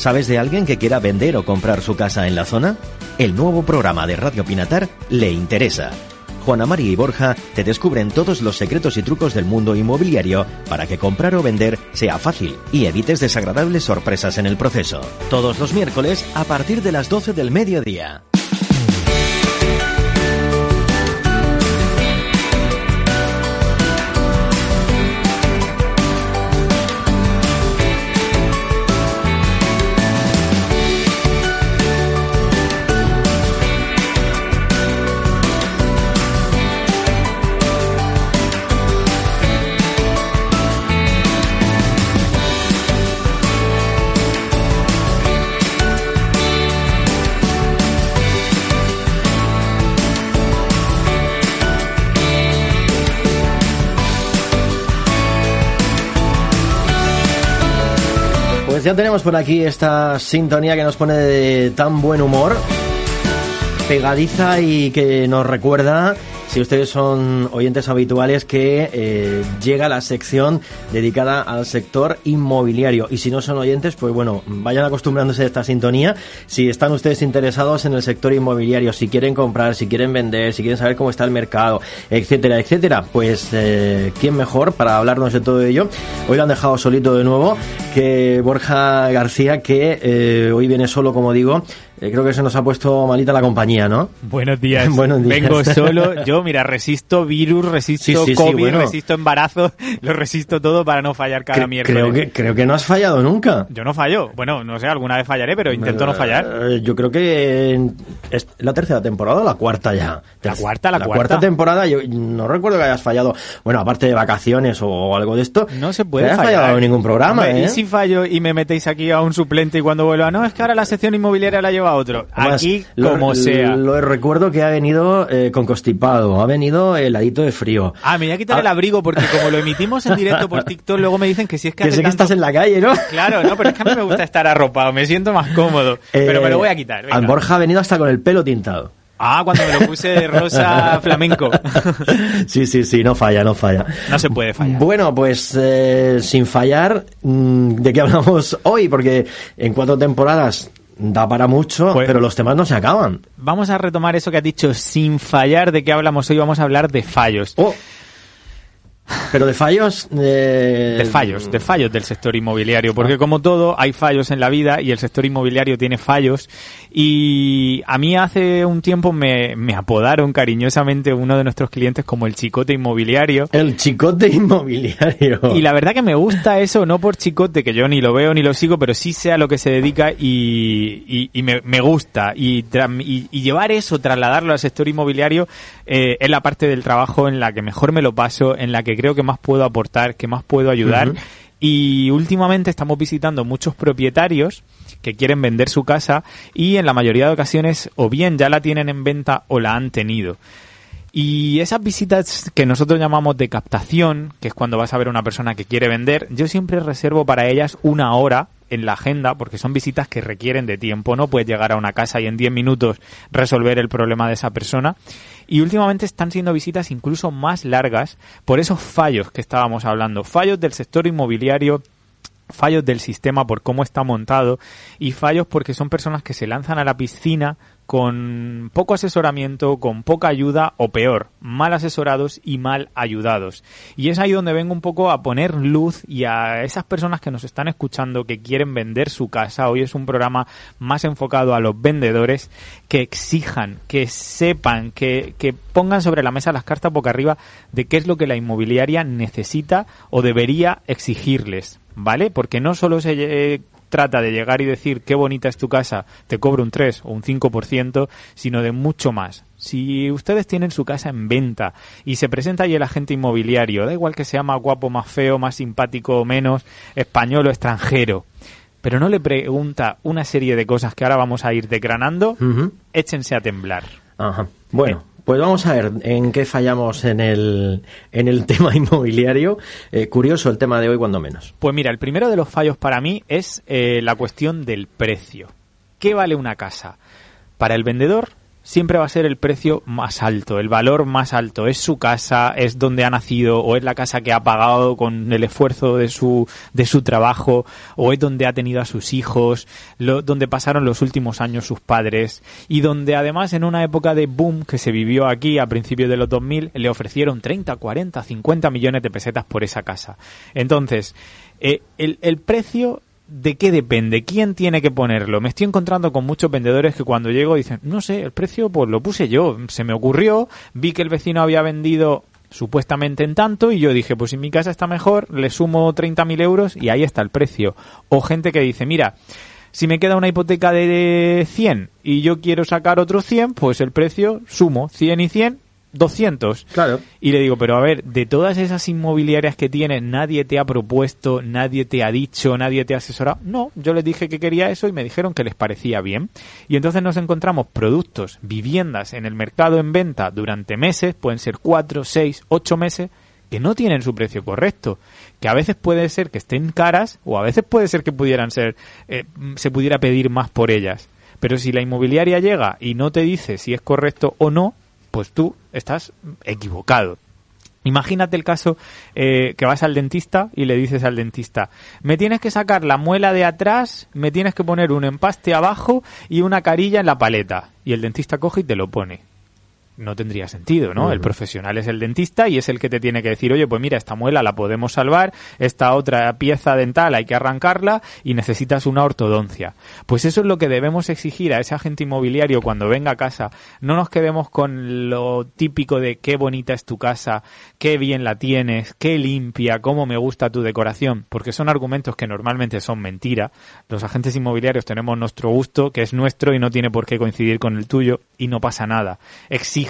¿Sabes de alguien que quiera vender o comprar su casa en la zona? El nuevo programa de Radio Pinatar le interesa. Juana María y Borja te descubren todos los secretos y trucos del mundo inmobiliario para que comprar o vender sea fácil y evites desagradables sorpresas en el proceso. Todos los miércoles a partir de las 12 del mediodía. Ya tenemos por aquí esta sintonía que nos pone de tan buen humor, pegadiza y que nos recuerda si ustedes son oyentes habituales, que eh, llega la sección dedicada al sector inmobiliario. Y si no son oyentes, pues bueno, vayan acostumbrándose a esta sintonía. Si están ustedes interesados en el sector inmobiliario, si quieren comprar, si quieren vender, si quieren saber cómo está el mercado, etcétera, etcétera, pues eh, ¿quién mejor para hablarnos de todo ello? Hoy lo han dejado solito de nuevo, que Borja García, que eh, hoy viene solo, como digo, eh, creo que se nos ha puesto malita la compañía, ¿no? Buenos días. Buenos días. Vengo solo. Yo, mira, resisto virus, resisto Sí, sí, sí, COVID, bueno. resisto embarazo, lo resisto todo para no fallar cada miércoles. creo que creo que no has fallado nunca. Yo no fallo. Bueno, no sé, alguna vez fallaré, pero intento no fallar. Eh, Yo creo que es la tercera temporada o la cuarta ya. La cuarta, la la cuarta. cuarta temporada. Yo no recuerdo que hayas fallado. Bueno, aparte de vacaciones o algo de esto. No se puede no fallar. fallado en ningún programa, Hombre, ¿eh? ¿Y si fallo y me metéis aquí a un suplente y cuando vuelva, no, es que ahora la sección inmobiliaria la lleva otro? Además, Aquí, lo- como sea. Lo recuerdo que ha venido eh, con constipado, ha venido heladito de frío. Ah, me voy a quitar Ah. el abrigo porque como lo emitimos en directo por TikTok, luego me dicen que si es que Que hace sé que estás en la calle, ¿no? Claro, no, pero es que a mí me gusta estar arropado, me siento más cómodo. pero me lo voy a quitar. venga. Borja ha venido hasta con el pelo tintado. Ah, cuando me lo puse de rosa flamenco. sí, sí, sí, no falla, no falla. No se puede fallar. Bueno, pues eh, sin fallar, mm, ¿de qué hablamos hoy? Porque en cuatro temporadas da para mucho, Pues- pero los temas no se acaban. Vamos a retomar eso que has dicho, sin fallar, ¿de qué hablamos hoy? Vamos a hablar de fallos. Oh, pero de fallos... De fallos, de fallos del sector inmobiliario, porque como todo hay fallos en la vida y el sector inmobiliario tiene fallos y a mí hace un tiempo me, me apodaron cariñosamente uno de nuestros clientes como el chicote inmobiliario El chicote inmobiliario. Y la verdad que me gusta eso, no por chicote, que yo ni lo veo ni lo sigo, pero sí sé a lo que se dedica y, y- y me, me gusta. Y, tra- y- y llevar eso, trasladarlo al sector inmobiliario, eh, es la parte del trabajo en la que mejor me lo paso, en la que creo que más puedo aportar, que más puedo ayudar. Y últimamente estamos visitando muchos propietarios que quieren vender su casa y en la mayoría de ocasiones o bien ya la tienen en venta o la han tenido. Y esas visitas que nosotros llamamos de captación, que es cuando vas a ver a una persona que quiere vender, yo siempre reservo para ellas una hora en la agenda, porque son visitas que requieren de tiempo. No puedes llegar a una casa y en 10 minutos resolver el problema de esa persona. Y últimamente están siendo visitas incluso más largas por esos fallos que estábamos hablando. Fallos del sector inmobiliario, fallos del sistema por cómo está montado y fallos porque son personas que se lanzan a la piscina con poco asesoramiento, con poca ayuda o peor, mal asesorados y mal ayudados. Y es ahí donde vengo un poco a poner luz y a esas personas que nos están escuchando que quieren vender su casa. Hoy es un programa más enfocado a los vendedores que exijan, que sepan, que, que pongan sobre la mesa las cartas boca arriba de qué es lo que la inmobiliaria necesita o debería exigirles. ¿Vale? Porque no solo se eh, trata de llegar y decir qué bonita es tu casa, te cobro un 3 o un 5%, sino de mucho más. Si ustedes tienen su casa en venta y se presenta ahí el agente inmobiliario, da igual que sea más guapo, más feo, más simpático o menos, español o extranjero, pero no le pregunta una serie de cosas que ahora vamos a ir decranando, Ujú. échense a temblar. Ajá. Bueno, pues vamos a ver en qué fallamos en el, en el tema inmobiliario. Eh, curioso el tema de hoy, cuando menos. Pues mira, el primero de los fallos para mí es eh, la cuestión del precio. ¿Qué vale una casa? Para el vendedor siempre va a ser el precio más alto, el valor más alto. Es su casa, es donde ha nacido, o es la casa que ha pagado con el esfuerzo de su, de su trabajo, o es donde ha tenido a sus hijos, lo, donde pasaron los últimos años sus padres, y donde además en una época de boom que se vivió aquí a principios de los 2000, le ofrecieron 30, 40, 50 millones de pesetas por esa casa. Entonces, eh, el, el precio ¿de qué depende? ¿Quién tiene que ponerlo? Me estoy encontrando con muchos vendedores que cuando llego dicen, no sé, el precio pues lo puse yo, se me ocurrió, vi que el vecino había vendido supuestamente en tanto y yo dije, pues si mi casa está mejor, le sumo 30.000 euros y ahí está el precio. O gente que dice, mira, si me queda una hipoteca de 100 y yo quiero sacar otros 100, pues el precio sumo 100 y 100 200. Claro. Y le digo, pero a ver, de todas esas inmobiliarias que tienes, nadie te ha propuesto, nadie te ha dicho, nadie te ha asesorado. No, yo les dije que quería eso y me dijeron que les parecía bien. Y entonces nos encontramos productos, viviendas en el mercado en venta durante meses, pueden ser cuatro, seis, ocho meses, que no tienen su precio correcto. Que a veces puede ser que estén caras o a veces puede ser que pudieran ser, eh, se pudiera pedir más por ellas. Pero si la inmobiliaria llega y no te dice si es correcto o no, pues tú estás equivocado. Imagínate el caso eh, que vas al dentista y le dices al dentista, me tienes que sacar la muela de atrás, me tienes que poner un empaste abajo y una carilla en la paleta. Y el dentista coge y te lo pone no tendría sentido, ¿no? El profesional es el dentista y es el que te tiene que decir, oye, pues mira, esta muela la podemos salvar, esta otra pieza dental hay que arrancarla y necesitas una ortodoncia. Pues eso es lo que debemos exigir a ese agente inmobiliario cuando venga a casa. No nos quedemos con lo típico de qué bonita es tu casa, qué bien la tienes, qué limpia, cómo me gusta tu decoración, porque son argumentos que normalmente son mentira. Los agentes inmobiliarios tenemos nuestro gusto, que es nuestro y no tiene por qué coincidir con el tuyo y no pasa nada. Exige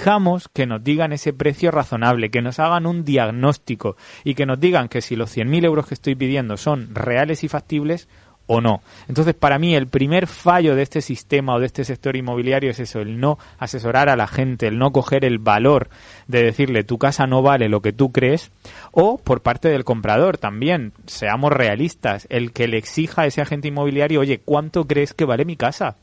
Que nos digan ese precio razonable, que nos hagan un diagnóstico y que nos digan que si los 100.000 euros que estoy pidiendo son reales y factibles o no. Entonces, para mí, el primer fallo de este sistema o de este sector inmobiliario es eso, el no asesorar a la gente, el no coger el valor de decirle tu casa no vale lo que tú crees, o por parte del comprador también, seamos realistas, el que le exija a ese agente inmobiliario, oye, ¿cuánto crees que vale mi casa?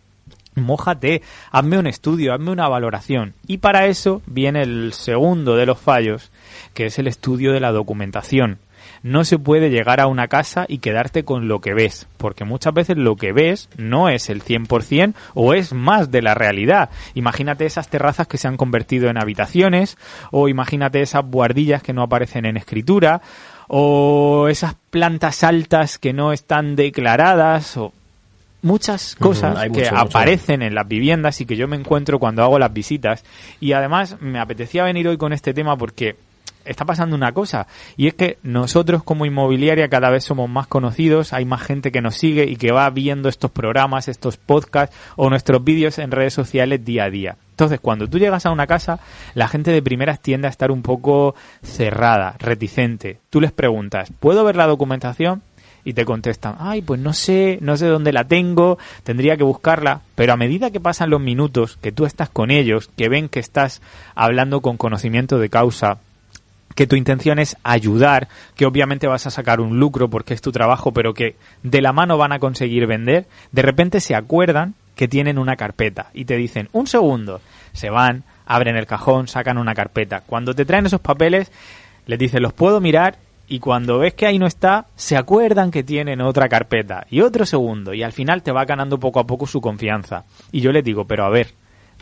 Mójate, hazme un estudio, hazme una valoración. Y para eso viene el segundo de los fallos, que es el estudio de la documentación. No se puede llegar a una casa y quedarte con lo que ves, porque muchas veces lo que ves no es el 100% o es más de la realidad. Imagínate esas terrazas que se han convertido en habitaciones, o imagínate esas buhardillas que no aparecen en escritura, o esas plantas altas que no están declaradas, o muchas cosas que aparecen en las viviendas y que yo me encuentro cuando hago las visitas. Y además me apetecía venir hoy con este tema porque está pasando una cosa y es que nosotros como inmobiliaria cada vez somos más conocidos, hay más gente que nos sigue y que va viendo estos programas, estos podcasts o nuestros vídeos en redes sociales día a día. Entonces, cuando tú llegas a una casa, la gente de primeras tiende a estar un poco cerrada, reticente. Tú les preguntas, ¿puedo ver la documentación? Y te contestan, ay, pues no sé, no sé dónde la tengo, tendría que buscarla, pero a medida que pasan los minutos, que tú estás con ellos, que ven que estás hablando con conocimiento de causa, que tu intención es ayudar, que obviamente vas a sacar un lucro porque es tu trabajo, pero que de la mano van a conseguir vender, de repente se acuerdan que tienen una carpeta y te dicen, un segundo, se van, abren el cajón, sacan una carpeta. Cuando te traen esos papeles, les dices, los puedo mirar y cuando ves que ahí no está, se acuerdan que tienen otra carpeta y otro segundo y al final te va ganando poco a poco su confianza. Y yo les digo, pero a ver,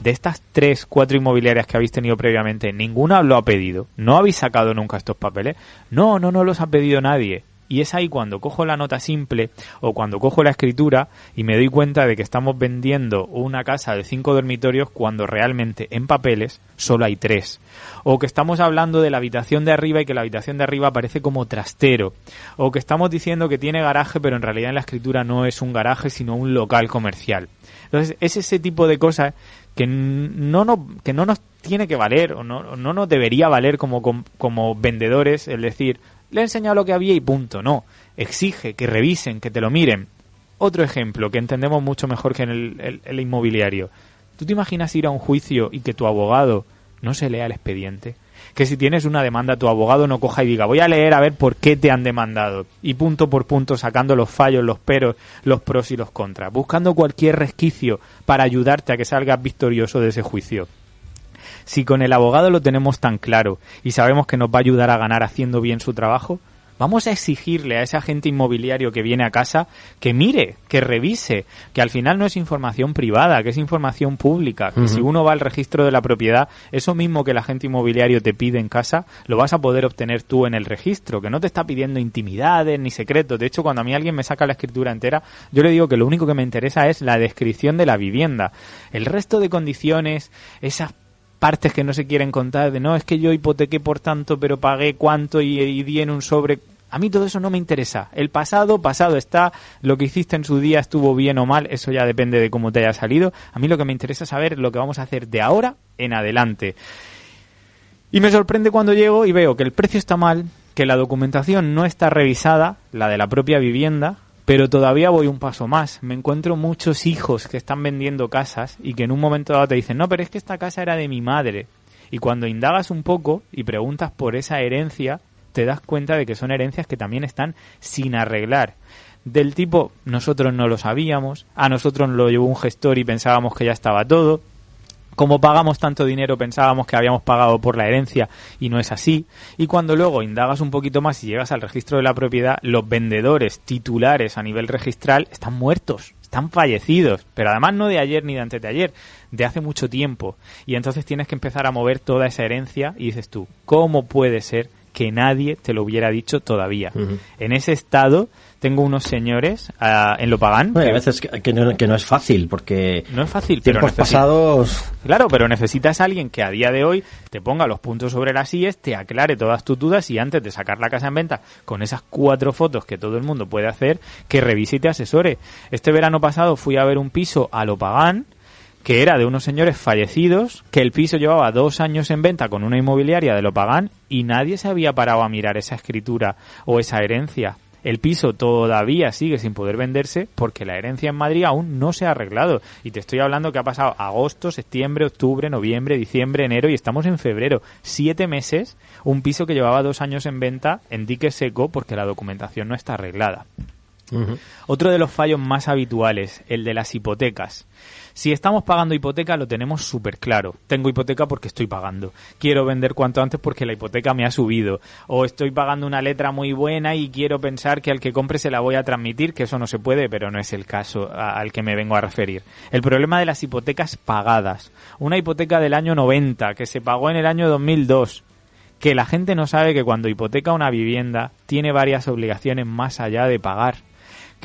de estas tres, cuatro inmobiliarias que habéis tenido previamente, ninguna lo ha pedido. ¿No habéis sacado nunca estos papeles? No, no, no los ha pedido nadie. Y es ahí cuando cojo la nota simple o cuando cojo la escritura y me doy cuenta de que estamos vendiendo una casa de cinco dormitorios cuando realmente en papeles solo hay tres. O que estamos hablando de la habitación de arriba y que la habitación de arriba aparece como trastero. O que estamos diciendo que tiene garaje pero en realidad en la escritura no es un garaje sino un local comercial. Entonces es ese tipo de cosas que no, no, que no nos tiene que valer o no, no nos debería valer como, como vendedores el decir le he enseñado lo que había y punto. No, exige que revisen, que te lo miren. Otro ejemplo que entendemos mucho mejor que en el, inmobiliario. ¿Tú te imaginas ir a un juicio y que tu abogado no se lea el expediente? que si tienes una demanda tu abogado no coja y diga voy a leer a ver por qué te han demandado y punto por punto sacando los fallos, los peros, los pros y los contras, buscando cualquier resquicio para ayudarte a que salgas victorioso de ese juicio. Si con el abogado lo tenemos tan claro y sabemos que nos va a ayudar a ganar haciendo bien su trabajo, Vamos a exigirle a ese agente inmobiliario que viene a casa que mire, que revise, que al final no es información privada, que es información pública, que si uno va al registro de la propiedad, eso mismo que el agente inmobiliario te pide en casa, lo vas a poder obtener tú en el registro, que no te está pidiendo intimidades ni secretos. De hecho, cuando a mí alguien me saca la escritura entera, yo le digo que lo único que me interesa es la descripción de la vivienda. El resto de condiciones, esas partes que no se quieren contar de no, es que yo hipotequé por tanto, pero pagué cuánto y, di en un sobre. A mí todo eso no me interesa. El pasado, pasado está. Lo que hiciste en su día estuvo bien o mal. Eso ya depende de cómo te haya salido. A mí lo que me interesa es saber lo que vamos a hacer de ahora en adelante. Y me sorprende cuando llego y veo que el precio está mal, que la documentación no está revisada, la de la propia vivienda, pero todavía voy un paso más. Me encuentro muchos hijos que están vendiendo casas y que en un momento dado te dicen, no, pero es que esta casa era de mi madre. Y cuando indagas un poco y preguntas por esa herencia, te das cuenta de que son herencias que también están sin arreglar. Del tipo, nosotros no lo sabíamos, a nosotros nos lo llevó un gestor y pensábamos que ya estaba todo, como pagamos tanto dinero pensábamos que habíamos pagado por la herencia y no es así. Y cuando luego indagas un poquito más y llegas al registro de la propiedad, los vendedores titulares a nivel registral están muertos, están fallecidos, pero además no de ayer ni de antes de ayer, de hace mucho tiempo. Y entonces tienes que empezar a mover toda esa herencia y dices tú, ¿cómo puede ser que nadie te lo hubiera dicho todavía? En ese estado tengo unos señores uh, en Lopagán. Bueno, que, a veces que, no, que, no, es fácil, porque. No es fácil, tiempos pero pasados. Claro, pero necesitas a alguien que a día de hoy te ponga los puntos sobre las IES, te aclare todas tus dudas y antes de sacar la casa en venta con esas cuatro fotos que todo el mundo puede hacer, que revise y te asesore. Este verano pasado fui a ver un piso a Lopagán que era de unos señores fallecidos, que el piso llevaba dos años en venta con una inmobiliaria de Lopagán y nadie se había parado a mirar esa escritura o esa herencia el piso todavía sigue sin poder venderse porque la herencia en Madrid aún no se ha arreglado. Y te estoy hablando que ha pasado agosto, septiembre, octubre, noviembre, diciembre, enero y estamos en febrero. Siete meses, un piso que llevaba dos años en venta en dique seco porque la documentación no está arreglada. Otro de los fallos más habituales, el de las hipotecas. Si estamos pagando hipoteca lo tenemos súper claro. Tengo hipoteca porque estoy pagando. Quiero vender cuanto antes porque la hipoteca me ha subido. O estoy pagando una letra muy buena y quiero pensar que al que compre se la voy a transmitir, que eso no se puede, pero no es el caso al que me vengo a referir. El problema de las hipotecas pagadas. Una hipoteca del año 90 que se pagó en el año 2002 que la gente no sabe que cuando hipoteca una vivienda tiene varias obligaciones más allá de pagar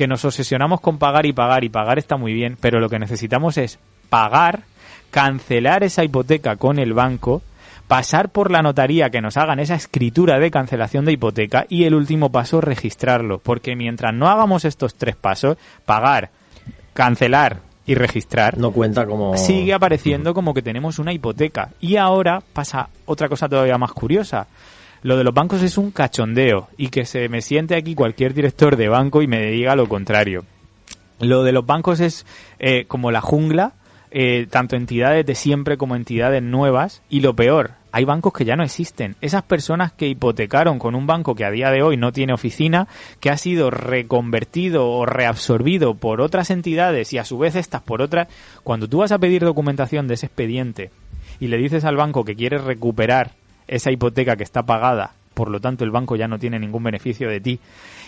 que nos obsesionamos con pagar y pagar y pagar está muy bien, pero lo que necesitamos es pagar, cancelar esa hipoteca con el banco, pasar por la notaría que nos hagan esa escritura de cancelación de hipoteca y el último paso registrarlo, porque mientras no hagamos estos tres pasos, pagar, cancelar y registrar, no cuenta como sigue apareciendo como que tenemos una hipoteca. Y ahora pasa otra cosa todavía más curiosa lo de los bancos es un cachondeo y que se me siente aquí cualquier director de banco y me diga lo contrario. Lo de los bancos es eh, como la jungla, eh, tanto entidades de siempre como entidades nuevas y lo peor, hay bancos que ya no existen. Esas personas que hipotecaron con un banco que a día de hoy no tiene oficina, que ha sido reconvertido o reabsorbido por otras entidades y a su vez estas por otras, cuando tú vas a pedir documentación de ese expediente y le dices al banco que quieres recuperar esa hipoteca que está pagada, por lo tanto el banco ya no tiene ningún beneficio de ti,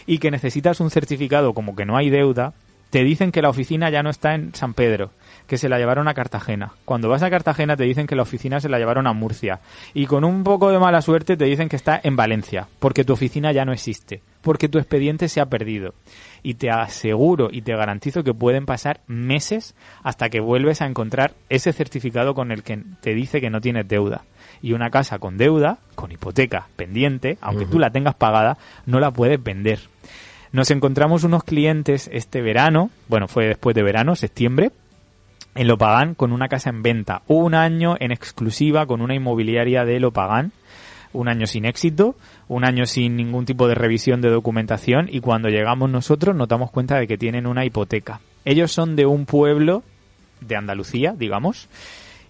y que necesitas un certificado como que no hay deuda, te dicen que la oficina ya no está en San Pedro, que se la llevaron a Cartagena. Cuando vas a Cartagena te dicen que la oficina se la llevaron a Murcia. Y con un poco de mala suerte te dicen que está en Valencia, porque tu oficina ya no existe, porque tu expediente se ha perdido. Y te aseguro y te garantizo que pueden pasar meses hasta que vuelves a encontrar ese certificado con el que te dice que no tienes deuda y una casa con deuda, con hipoteca pendiente, aunque tú la tengas pagada, no la puedes vender. Nos encontramos unos clientes este verano, bueno, fue después de verano, septiembre, en Lopagán con una casa en venta. Un año en exclusiva con una inmobiliaria de Lopagán. Un año sin éxito, un año sin ningún tipo de revisión de documentación y cuando llegamos nosotros nos damos cuenta de que tienen una hipoteca. Ellos son de un pueblo de Andalucía, digamos,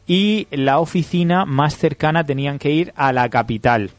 y la oficina más cercana tenían que ir a la capital.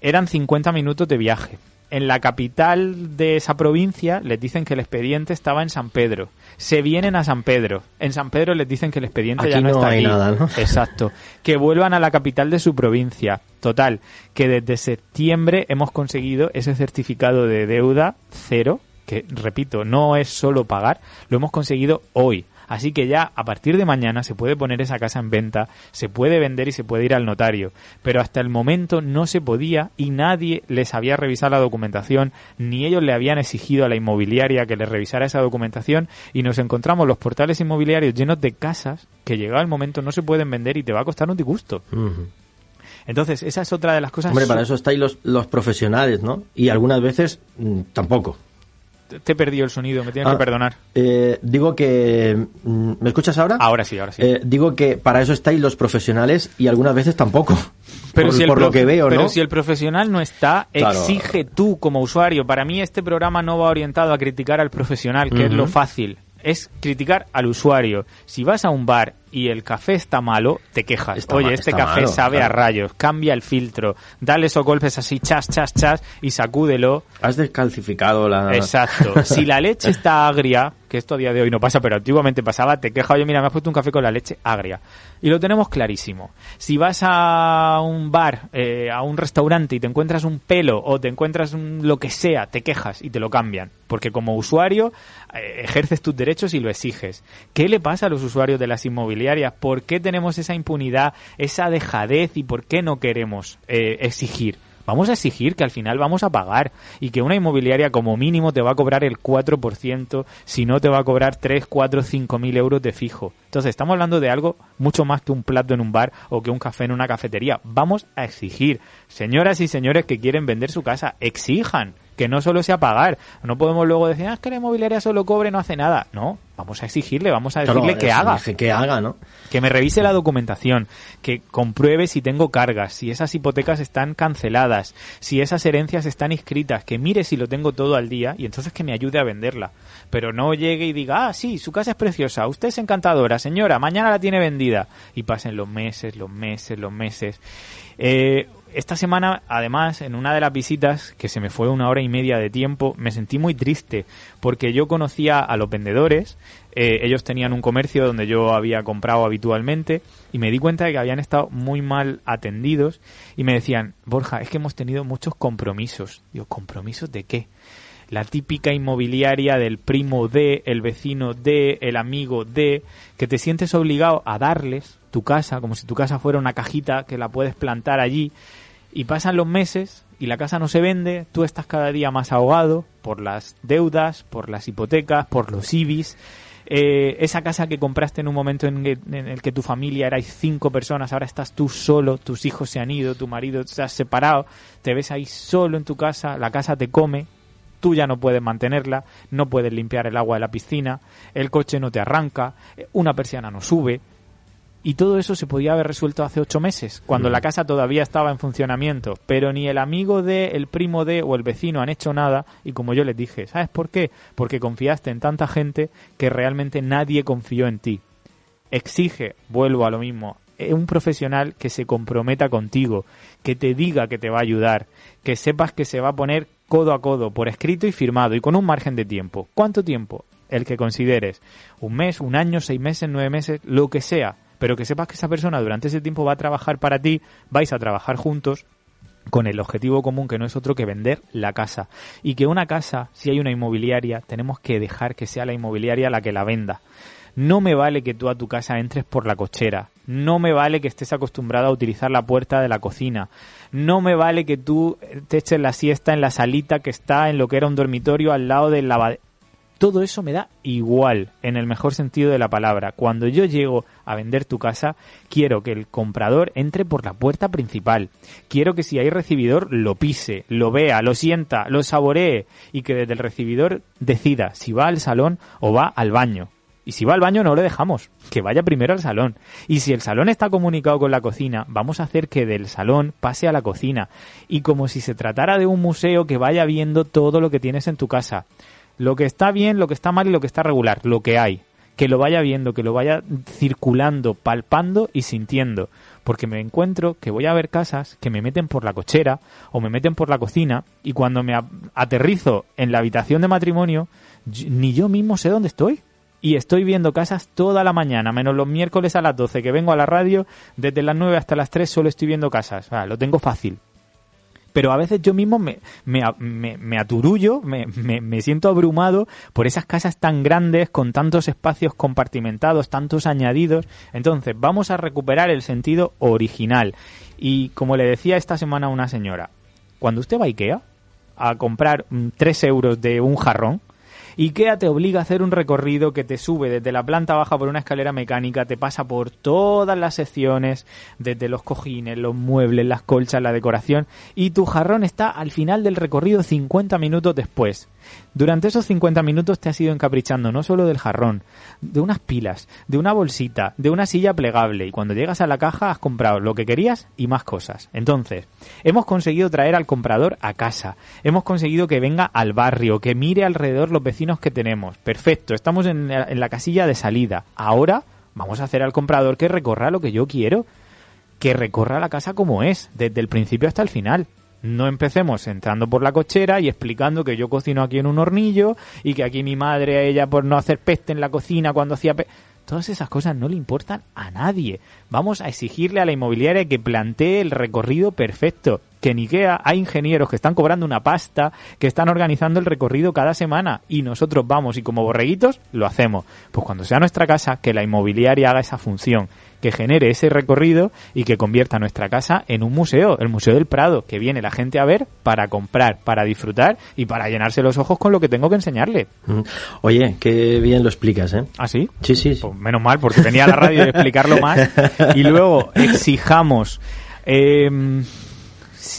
Eran 50 minutos de viaje. En la capital de esa provincia les dicen que el expediente estaba en San Pedro. Se vienen a San Pedro. En San Pedro les dicen que el expediente ya Aquí no, no está hay aquí. nada, ¿no? Exacto. Que vuelvan a la capital de su provincia. Total, que desde septiembre hemos conseguido ese certificado de deuda cero, que repito, no es solo pagar, lo hemos conseguido hoy. Así que ya a partir de mañana se puede poner esa casa en venta, se puede vender y se puede ir al notario. Pero hasta el momento no se podía y nadie les había revisado la documentación, ni ellos le habían exigido a la inmobiliaria que les revisara esa documentación y nos encontramos los portales inmobiliarios llenos de casas que llegado el momento no se pueden vender y te va a costar un disgusto. Entonces, esa es otra de las cosas. Hombre, para eso estáis los, los profesionales, ¿no? Y algunas veces mm, tampoco. Te he perdido el sonido, me tienes Ah, que perdonar. eh, digo que... mm, ¿Me escuchas ahora? Ahora sí, ahora sí. Eh, digo que para eso estáis los profesionales y algunas veces tampoco. Pero por si el por lo que veo, pero ¿no? si el profesional no está, Claro. exige tú como usuario. Para mí este programa no va orientado a criticar al profesional, que es lo fácil. Es criticar al usuario. Si vas a un bar y el café está malo, te quejas. Está Oye, este café malo, sabe a rayos. Cambia el filtro. Dale esos golpes así, chas, chas, chas, y sacúdelo. Has descalcificado la... Exacto. Si la leche está agria, que esto a día de hoy no pasa, pero antiguamente pasaba, te quejas, oye, mira, me has puesto un café con la leche agria. Y lo tenemos clarísimo. Si vas a un bar, eh, a un restaurante y te encuentras un pelo o te encuentras un- lo que sea, te quejas y te lo cambian. Porque como usuario eh, ejerces tus derechos y lo exiges. ¿Qué le pasa a los usuarios de las inmobiliarias? ¿Por qué tenemos esa impunidad, esa dejadez y por qué no queremos eh, exigir? Vamos a exigir que al final vamos a pagar y que una inmobiliaria como mínimo te va a cobrar el 4%, si no te va a cobrar 3, 4, 5 mil euros de fijo. Entonces estamos hablando de algo mucho más que un plato en un bar o que un café en una cafetería. Vamos a exigir. Señoras y señores que quieren vender su casa, exijan que no solo sea pagar. No podemos luego decir, ah, es que la inmobiliaria solo cobre no hace nada. No, vamos a exigirle, vamos a Claro, decirle que haga que haga, ¿no? que me revise la documentación, que compruebe si tengo cargas, si esas hipotecas están canceladas, si esas herencias están inscritas, que mire si lo tengo todo al día y entonces que me ayude a venderla. Pero no llegue y diga, ah, sí, su casa es preciosa, usted es encantadora, señora, mañana la tiene vendida. Y pasen los meses, los meses, los meses. Eh, esta semana, además, en una de las visitas, que se me fue una hora y media de tiempo, me sentí muy triste, porque yo conocía a los vendedores, eh, ellos tenían un comercio donde yo había comprado habitualmente, y me di cuenta de que habían estado muy mal atendidos, y me decían, Borja, es que hemos tenido muchos compromisos. Digo, ¿compromisos de qué? La típica inmobiliaria del primo de, el vecino de, el amigo de, que te sientes obligado a darles tu casa, como si tu casa fuera una cajita que la puedes plantar allí, y pasan los meses y la casa no se vende, tú estás cada día más ahogado por las deudas, por las hipotecas, por los IBIs. Eh, esa casa que compraste en un momento en, el- en el que tu familia erais cinco personas, ahora estás tú solo, tus hijos se han ido, tu marido se ha separado, te ves ahí solo en tu casa, la casa te come, tú ya no puedes mantenerla, no puedes limpiar el agua de la piscina, el coche no te arranca, eh, una persiana no sube. Y todo eso se podía haber resuelto hace ocho meses, cuando Mm. la casa todavía estaba en funcionamiento. Pero ni el amigo de, el primo de o el vecino han hecho nada. Y como yo les dije, ¿sabes por qué? Porque confiaste en tanta gente que realmente nadie confió en ti. Exige, vuelvo a lo mismo, eh, un profesional que se comprometa contigo, que te diga que te va a ayudar, que sepas que se va a poner codo a codo, por escrito y firmado, y con un margen de tiempo. ¿Cuánto tiempo? El que consideres. Un mes, un año, seis meses, nueve meses, lo que sea. Pero que sepas que esa persona durante ese tiempo va a trabajar para ti, vais a trabajar juntos, con el objetivo común que no es otro que vender la casa. Y que una casa, si hay una inmobiliaria, tenemos que dejar que sea la inmobiliaria la que la venda. No me vale que tú a tu casa entres por la cochera. No me vale que estés acostumbrado a utilizar la puerta de la cocina. No me vale que tú te eches la siesta en la salita que está en lo que era un dormitorio al lado del lavadero. Todo eso me da igual, en el mejor sentido de la palabra. Cuando yo llego a vender tu casa, quiero que el comprador entre por la puerta principal. Quiero que si hay recibidor lo pise, lo vea, lo sienta, lo saboree y que desde el recibidor decida si va al salón o va al baño. Y si va al baño no le dejamos, que vaya primero al salón. Y si el salón está comunicado con la cocina, vamos a hacer que del salón pase a la cocina. Y como si se tratara de un museo que vaya viendo todo lo que tienes en tu casa. Lo que está bien, lo que está mal y lo que está regular, lo que hay. que lo vaya viendo, que lo vaya circulando, palpando y sintiendo. Porque me encuentro que voy a ver casas que me meten por la cochera o me meten por la cocina y cuando me aterrizo en la habitación de matrimonio, ni yo mismo sé dónde estoy y estoy viendo casas toda la mañana, menos los miércoles a las 12 que vengo a la radio, desde las 9 hasta las 3 solo estoy viendo casas. lo tengo fácil. Pero a veces yo mismo me, me, me, aturullo, me, me, siento abrumado por esas casas tan grandes, con tantos espacios compartimentados, tantos añadidos. Entonces, vamos a recuperar el sentido original. Y como le decía esta semana a una señora, cuando usted va a Ikea a comprar 3 mm, euros de un jarrón, IKEA te obliga a hacer un recorrido que te sube desde la planta baja por una escalera mecánica, te pasa por todas las secciones, desde los cojines, los muebles, las colchas, la decoración, y tu jarrón está al final del recorrido 50 minutos después. Durante esos 50 minutos te has ido encaprichando no solo del jarrón, de unas pilas, de una bolsita, de una silla plegable y cuando llegas a la caja has comprado lo que querías y más cosas. Entonces, hemos conseguido traer al comprador a casa, hemos conseguido que venga al barrio, que mire alrededor los vecinos que tenemos. Perfecto, estamos en la, en la casilla de salida. Ahora vamos a hacer al comprador que recorra lo que yo quiero, que recorra la casa como es, desde el principio hasta el final. No empecemos entrando por la cochera y explicando que yo cocino aquí en un hornillo y que aquí mi madre, a ella por no hacer peste en la cocina cuando hacía... Pe Todas esas cosas no le importan a nadie. Vamos a exigirle a la inmobiliaria que plantee el recorrido perfecto. Que en IKEA hay ingenieros que están cobrando una pasta, que están organizando el recorrido cada semana y nosotros vamos y como borreguitos lo hacemos. Pues cuando sea nuestra casa, que la inmobiliaria haga esa función que genere ese recorrido y que convierta nuestra casa en un museo, el Museo del Prado, que viene la gente a ver para comprar, para disfrutar y para llenarse los ojos con lo que tengo que enseñarle. Oye, qué bien lo explicas, ¿eh? ¿Ah, sí? Sí, sí. Pues menos mal, porque venía a la radio de explicarlo más. Y luego exijamos... Eh,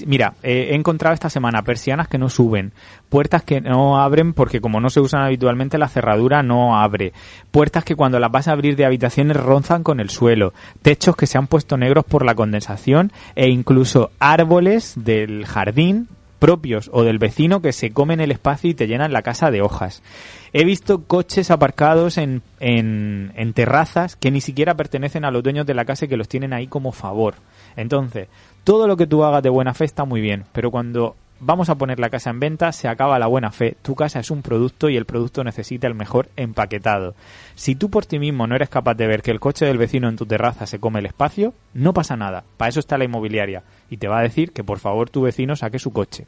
mira, he encontrado esta semana persianas que no suben, puertas que no abren porque como no se usan habitualmente la cerradura no abre, puertas que cuando las vas a abrir de habitaciones rozan con el suelo, techos que se han puesto negros por la condensación e incluso árboles del jardín propios o del vecino que se comen el espacio y te llenan la casa de hojas. He visto coches aparcados en, en, terrazas que ni siquiera pertenecen a los dueños de la casa y que los tienen ahí como favor. Entonces, todo lo que tú hagas de buena fe está muy bien, pero cuando vamos a poner la casa en venta, se acaba la buena fe. Tu casa es un producto y el producto necesita el mejor empaquetado. Si tú por ti mismo no eres capaz de ver que el coche del vecino en tu terraza se come el espacio, no pasa nada. Para eso está la inmobiliaria y te va a decir que por favor tu vecino saque su coche.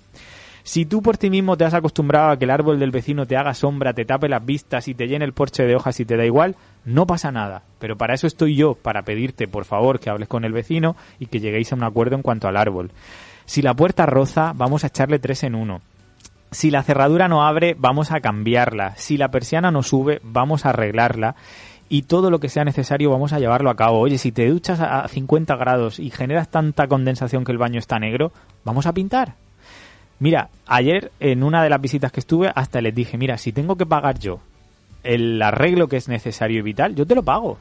Si tú por ti mismo te has acostumbrado a que el árbol del vecino te haga sombra, te tape las vistas y te llene el porche de hojas y te da igual, no pasa nada. Pero para eso estoy yo, para pedirte por favor que hables con el vecino y que lleguéis a un acuerdo en cuanto al árbol. Si la puerta roza, vamos a echarle tres en uno. Si la cerradura no abre, vamos a cambiarla. Si la persiana no sube, vamos a arreglarla y todo lo que sea necesario vamos a llevarlo a cabo. Oye, si te duchas a 50 grados y generas tanta condensación que el baño está negro, vamos a pintar. Mira, ayer en una de las visitas que estuve hasta les dije, mira, si tengo que pagar yo el arreglo que es necesario y vital, yo te lo pago.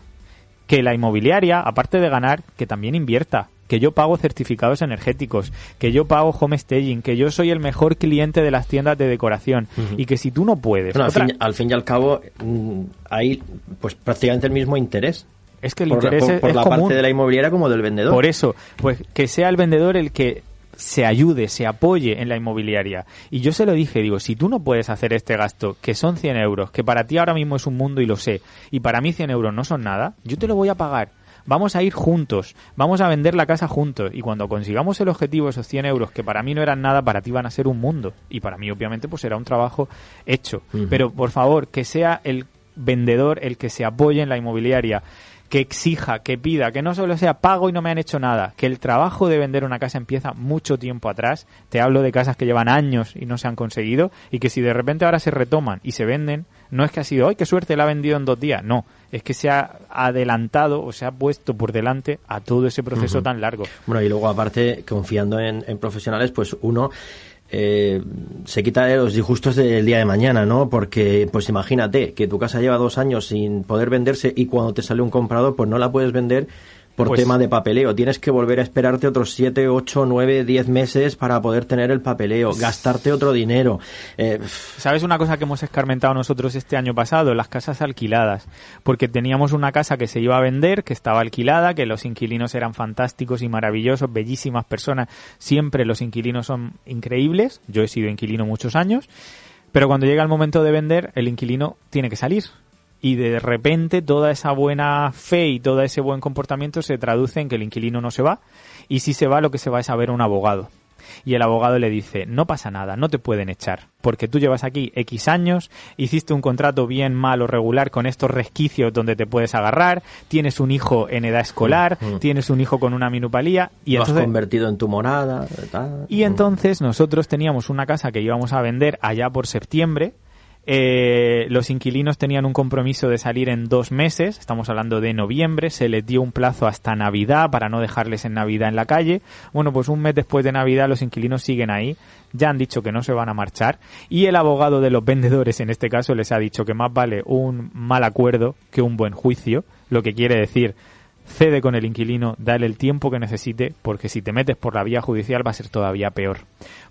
Que la inmobiliaria, aparte de ganar, que también invierta. Que yo pago certificados energéticos, que yo pago home staging, que yo soy el mejor cliente de las tiendas de decoración y que si tú no puedes... al, fin, y al cabo mm, hay pues prácticamente el mismo interés es que el interés es, por la parte de la inmobiliaria como del vendedor. Por eso, pues que sea el vendedor el que se ayude, se apoye en la inmobiliaria. Y yo se lo dije, digo, si tú no puedes hacer este gasto, que son 100 euros, que para ti ahora mismo es un mundo y lo sé, y para mí 100 euros no son nada, yo te lo voy a pagar. Vamos a ir juntos, vamos a vender la casa juntos. Y cuando consigamos el objetivo, esos 100 euros que para mí no eran nada, para ti van a ser un mundo. Y para mí obviamente pues será un trabajo hecho. Pero por favor, que sea el vendedor el que se apoye en la inmobiliaria que exija, que pida, que no solo sea pago y no me han hecho nada, que el trabajo de vender una casa empieza mucho tiempo atrás. Te hablo de casas que llevan años y no se han conseguido y que si de repente ahora se retoman y se venden, no es que ha sido, ¡ay, qué suerte la ha vendido en dos días! No, es que se ha adelantado o se ha puesto por delante a todo ese proceso tan largo. Bueno, y luego aparte, confiando en, en profesionales, pues uno eh, se quita de los disgustos del día de mañana, ¿no? Porque, pues imagínate que tu casa lleva dos años sin poder venderse y cuando te sale un comprador, pues no la puedes vender por Pues- tema de papeleo. Tienes que volver a esperarte otros 7, 8, 9, 10 meses para poder tener el papeleo, gastarte otro dinero. Eh, ¿Sabes una cosa que hemos escarmentado nosotros este año pasado? Las casas alquiladas. Porque teníamos una casa que se iba a vender, que estaba alquilada, que los inquilinos eran fantásticos y maravillosos, bellísimas personas. Siempre los inquilinos son increíbles. Yo he sido inquilino muchos años. Pero cuando llega el momento de vender, el inquilino tiene que salir. Y de repente toda esa buena fe y todo ese buen comportamiento se traduce en que el inquilino no se va. Y si se va, lo que se va es a ver a un abogado y el abogado le dice, no pasa nada, no te pueden echar, porque tú llevas aquí X años, hiciste un contrato bien, mal o regular con estos resquicios donde te puedes agarrar, tienes un hijo en edad escolar, Mm, mm. tienes un hijo con una minupalía y lo has convertido en tu morada. tal. Y entonces nosotros teníamos una casa que íbamos a vender allá por septiembre. Eh, los inquilinos tenían un compromiso de salir en dos meses, estamos hablando de noviembre, se les dio un plazo hasta Navidad para no dejarles en Navidad en la calle. Bueno, pues un mes después de Navidad los inquilinos siguen ahí, ya han dicho que no se van a marchar y el abogado de los vendedores en este caso les ha dicho que más vale un mal acuerdo que un buen juicio, lo que quiere decir cede con el inquilino, dale el tiempo que necesite, porque si te metes por la vía judicial va a ser todavía peor.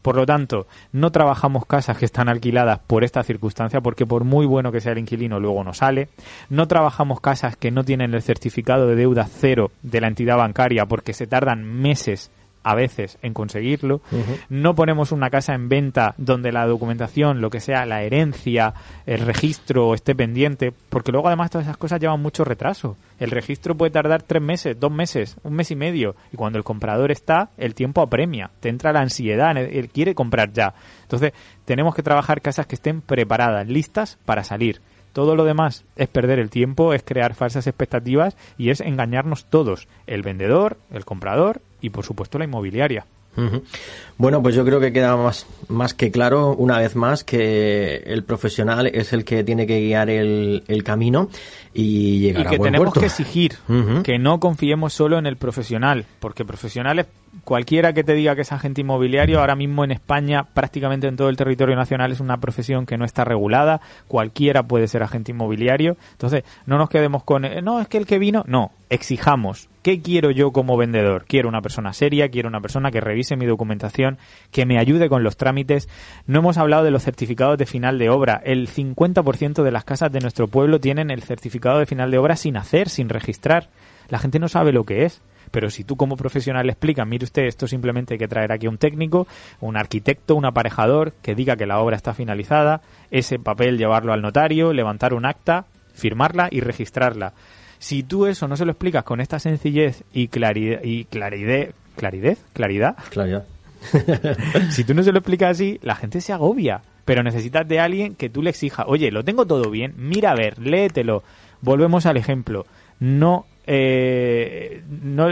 Por lo tanto, no trabajamos casas que están alquiladas por esta circunstancia, porque por muy bueno que sea el inquilino, luego no sale. No trabajamos casas que no tienen el certificado de deuda cero de la entidad bancaria, porque se tardan meses a veces en conseguirlo. No ponemos una casa en venta donde la documentación, lo que sea, la herencia, el registro esté pendiente, porque luego además todas esas cosas llevan mucho retraso. El registro puede tardar tres meses, dos meses, un mes y medio, y cuando el comprador está, el tiempo apremia, te entra la ansiedad, él quiere comprar ya. Entonces, tenemos que trabajar casas que estén preparadas, listas para salir. Todo lo demás es perder el tiempo, es crear falsas expectativas y es engañarnos todos, el vendedor, el comprador y por supuesto la inmobiliaria. Bueno, pues yo creo que queda más, más que claro, una vez más, que el profesional es el que tiene que guiar el, el camino y llegar y a que buen tenemos puerto. que exigir que no confiemos solo en el profesional, porque profesionales, cualquiera que te diga que es agente inmobiliario, ahora mismo en España, prácticamente en todo el territorio nacional, es una profesión que no está regulada, cualquiera puede ser agente inmobiliario, entonces no nos quedemos con, eh, no, es que el que vino, no, exijamos. ¿Qué quiero yo como vendedor? Quiero una persona seria, quiero una persona que revise mi documentación, que me ayude con los trámites. No hemos hablado de los certificados de final de obra. El 50% de las casas de nuestro pueblo tienen el certificado de final de obra sin hacer, sin registrar. La gente no sabe lo que es. Pero si tú como profesional le explicas, mire usted, esto simplemente hay que traer aquí un técnico, un arquitecto, un aparejador, que diga que la obra está finalizada, ese papel llevarlo al notario, levantar un acta, firmarla y registrarla. Si tú eso no se lo explicas con esta sencillez y claridad, y claridad, claridad, claridad, Claridad. si tú no se lo explicas así, la gente se agobia. Pero necesitas de alguien que tú le exija, oye, lo tengo todo bien, mira a ver, léetelo. Volvemos al ejemplo. No, eh, no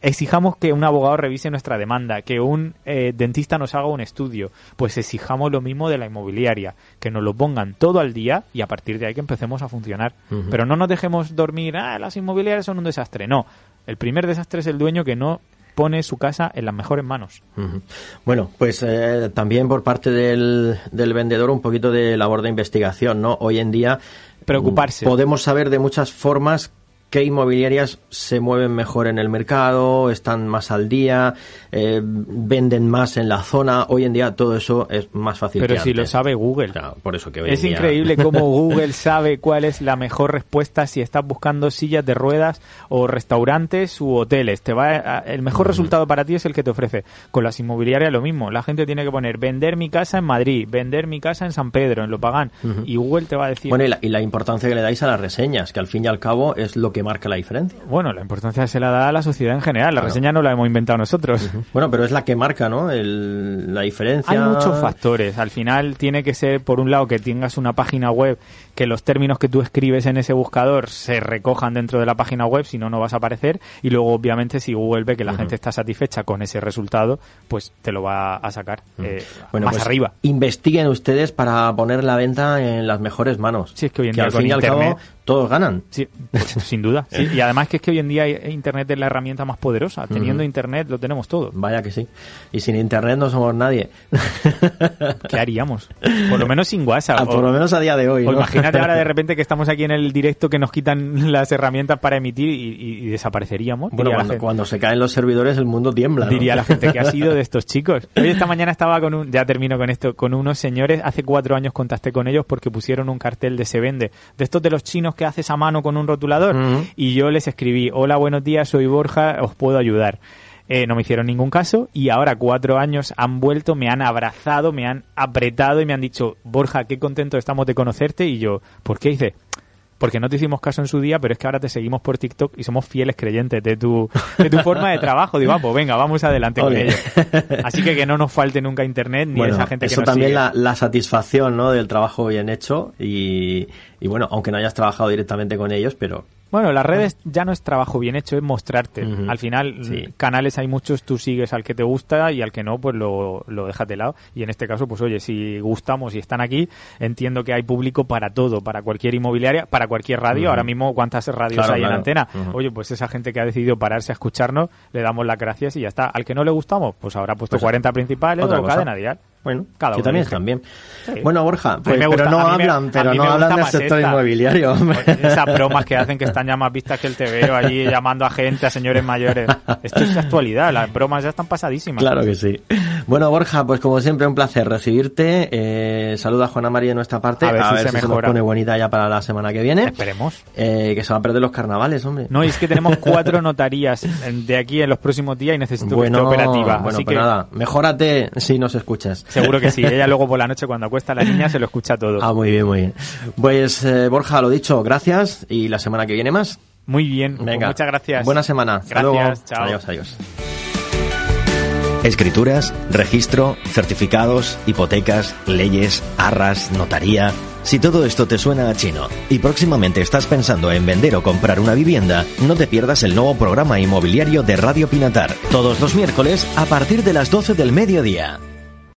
exijamos que un abogado revise nuestra demanda, que un eh, dentista nos haga un estudio. Pues exijamos lo mismo de la inmobiliaria, que nos lo pongan todo al día y a partir de ahí que empecemos a funcionar. Pero no nos dejemos dormir, ah, las inmobiliarias son un desastre. No, el primer desastre es el dueño que no pone su casa en las mejores manos. Bueno, pues eh, también por parte del, del vendedor un poquito de labor de investigación, ¿no? Hoy en día Preocuparse. mm, podemos saber de muchas formas qué inmobiliarias se mueven mejor en el mercado, están más al día, eh, venden más en la zona. Hoy en día todo eso es más fácil. Pero que si lo sabe Google. Claro, por eso que Es día- increíble cómo Google sabe cuál es la mejor respuesta si estás buscando sillas de ruedas o restaurantes u hoteles. Te va a- el mejor resultado para ti es el que te ofrece. Con las inmobiliarias lo mismo. La gente tiene que poner vender mi casa en Madrid, vender mi casa en San Pedro, en Lopagán. Y Google te va a decir... Bueno, y la, y la importancia que le dais a las reseñas, que al fin y al cabo es lo que marca la diferencia. Bueno, la importancia se la da a la sociedad en general. La Claro. reseña no la hemos inventado nosotros. Bueno, pero es la que marca, ¿no? El- la diferencia. Hay muchos factores. Al final tiene que ser, por un lado, que tengas una página web, que los términos que tú escribes en ese buscador se recojan dentro de la página web, si no, no vas a aparecer. Y luego, obviamente, si Google ve que la gente está satisfecha con ese resultado, pues te lo va a sacar eh, Bueno, más pues arriba. Investiguen ustedes para poner la venta en las mejores manos. Sí, es que hoy en día al con fin y al Internet- cabo todos ganan. Sí, pues, sin duda. Sí, y además que es que hoy en día Internet es la herramienta más poderosa. Teniendo Internet lo tenemos todo. Vaya que sí. Y sin Internet no somos nadie. ¿Qué haríamos? Por lo menos sin WhatsApp. Ah, por lo menos a día de hoy. O imagínate ahora de repente que estamos aquí en el directo que nos quitan las herramientas para emitir y, y desapareceríamos. Bueno, cuando, cuando, se caen los servidores el mundo tiembla. ¿no? Diría la gente que ha sido de estos chicos. Hoy esta mañana estaba con un, ya termino con esto, con unos señores. Hace cuatro años contacté con ellos porque pusieron un cartel de se vende. De estos de los chinos que haces a mano con un rotulador. Y yo les escribí, hola, buenos días, soy Borja, os puedo ayudar. Eh, no me hicieron ningún caso y ahora cuatro años han vuelto, me han abrazado, me han apretado y me han dicho, Borja, qué contento estamos de conocerte y yo, ¿por qué? Dice, porque no te hicimos caso en su día, pero es que ahora te seguimos por TikTok y somos fieles creyentes de tu, de tu forma de trabajo. Digo, ah, pues venga, vamos adelante con ello. Así que que no nos falte nunca internet ni esa gente que eso nos también sigue. La, la satisfacción ¿no? del trabajo bien hecho y, y bueno, aunque no hayas trabajado directamente con ellos, pero bueno, las redes ya no es trabajo bien hecho, es mostrarte. Al final, Sí. canales hay muchos, tú sigues al que te gusta y al que no, pues lo, lo dejas de lado. Y en este caso, pues oye, si gustamos y están aquí, entiendo que hay público para todo, para cualquier inmobiliaria, para cualquier radio. Ahora mismo, ¿cuántas radios Claro, hay en claro. antena? Ujú. Oye, pues esa gente que ha decidido pararse a escucharnos, le damos las gracias y ya está. Al que no le gustamos, pues habrá puesto Pues 40 principales o cosa. cadena dial. Bueno, Cada uno también están bien. Sí. Bueno, Borja, pues, gusta- pero no me- hablan, pero no hablan del sector esta. inmobiliario. Esas bromas que hacen que están ya más vistas que el TVO allí llamando a gente, a señores mayores. Esto es actualidad, las bromas ya están pasadísimas. Claro que sí. Bueno, Borja, pues como siempre un placer recibirte. Eh, saluda a Juana María de nuestra parte. A ver si se nos mejora. pone bonita ya para la semana que viene. Esperemos. Eh, que se va a perder los carnavales, hombre. No, y es que tenemos cuatro notarías de aquí en los próximos días y necesito bueno, que esté operativa. bueno, Así pues que nada, mejórate si nos escuchas. Seguro que sí. Ella luego por la noche cuando acuesta a la niña se lo escucha todo. Ah, muy bien, muy bien. Pues eh, Borja, lo dicho, gracias y la semana que viene más. Muy bien. pues Venga, muchas gracias. Buena semana. Hasta Gracias, luego. chao. Adiós, adiós. Escrituras, registro, certificados, hipotecas, leyes, arras, notaría. Si todo esto te suena a chino y próximamente estás pensando en vender o comprar una vivienda, no te pierdas el nuevo programa inmobiliario de Radio Pinatar, todos los miércoles a partir de las 12 del mediodía.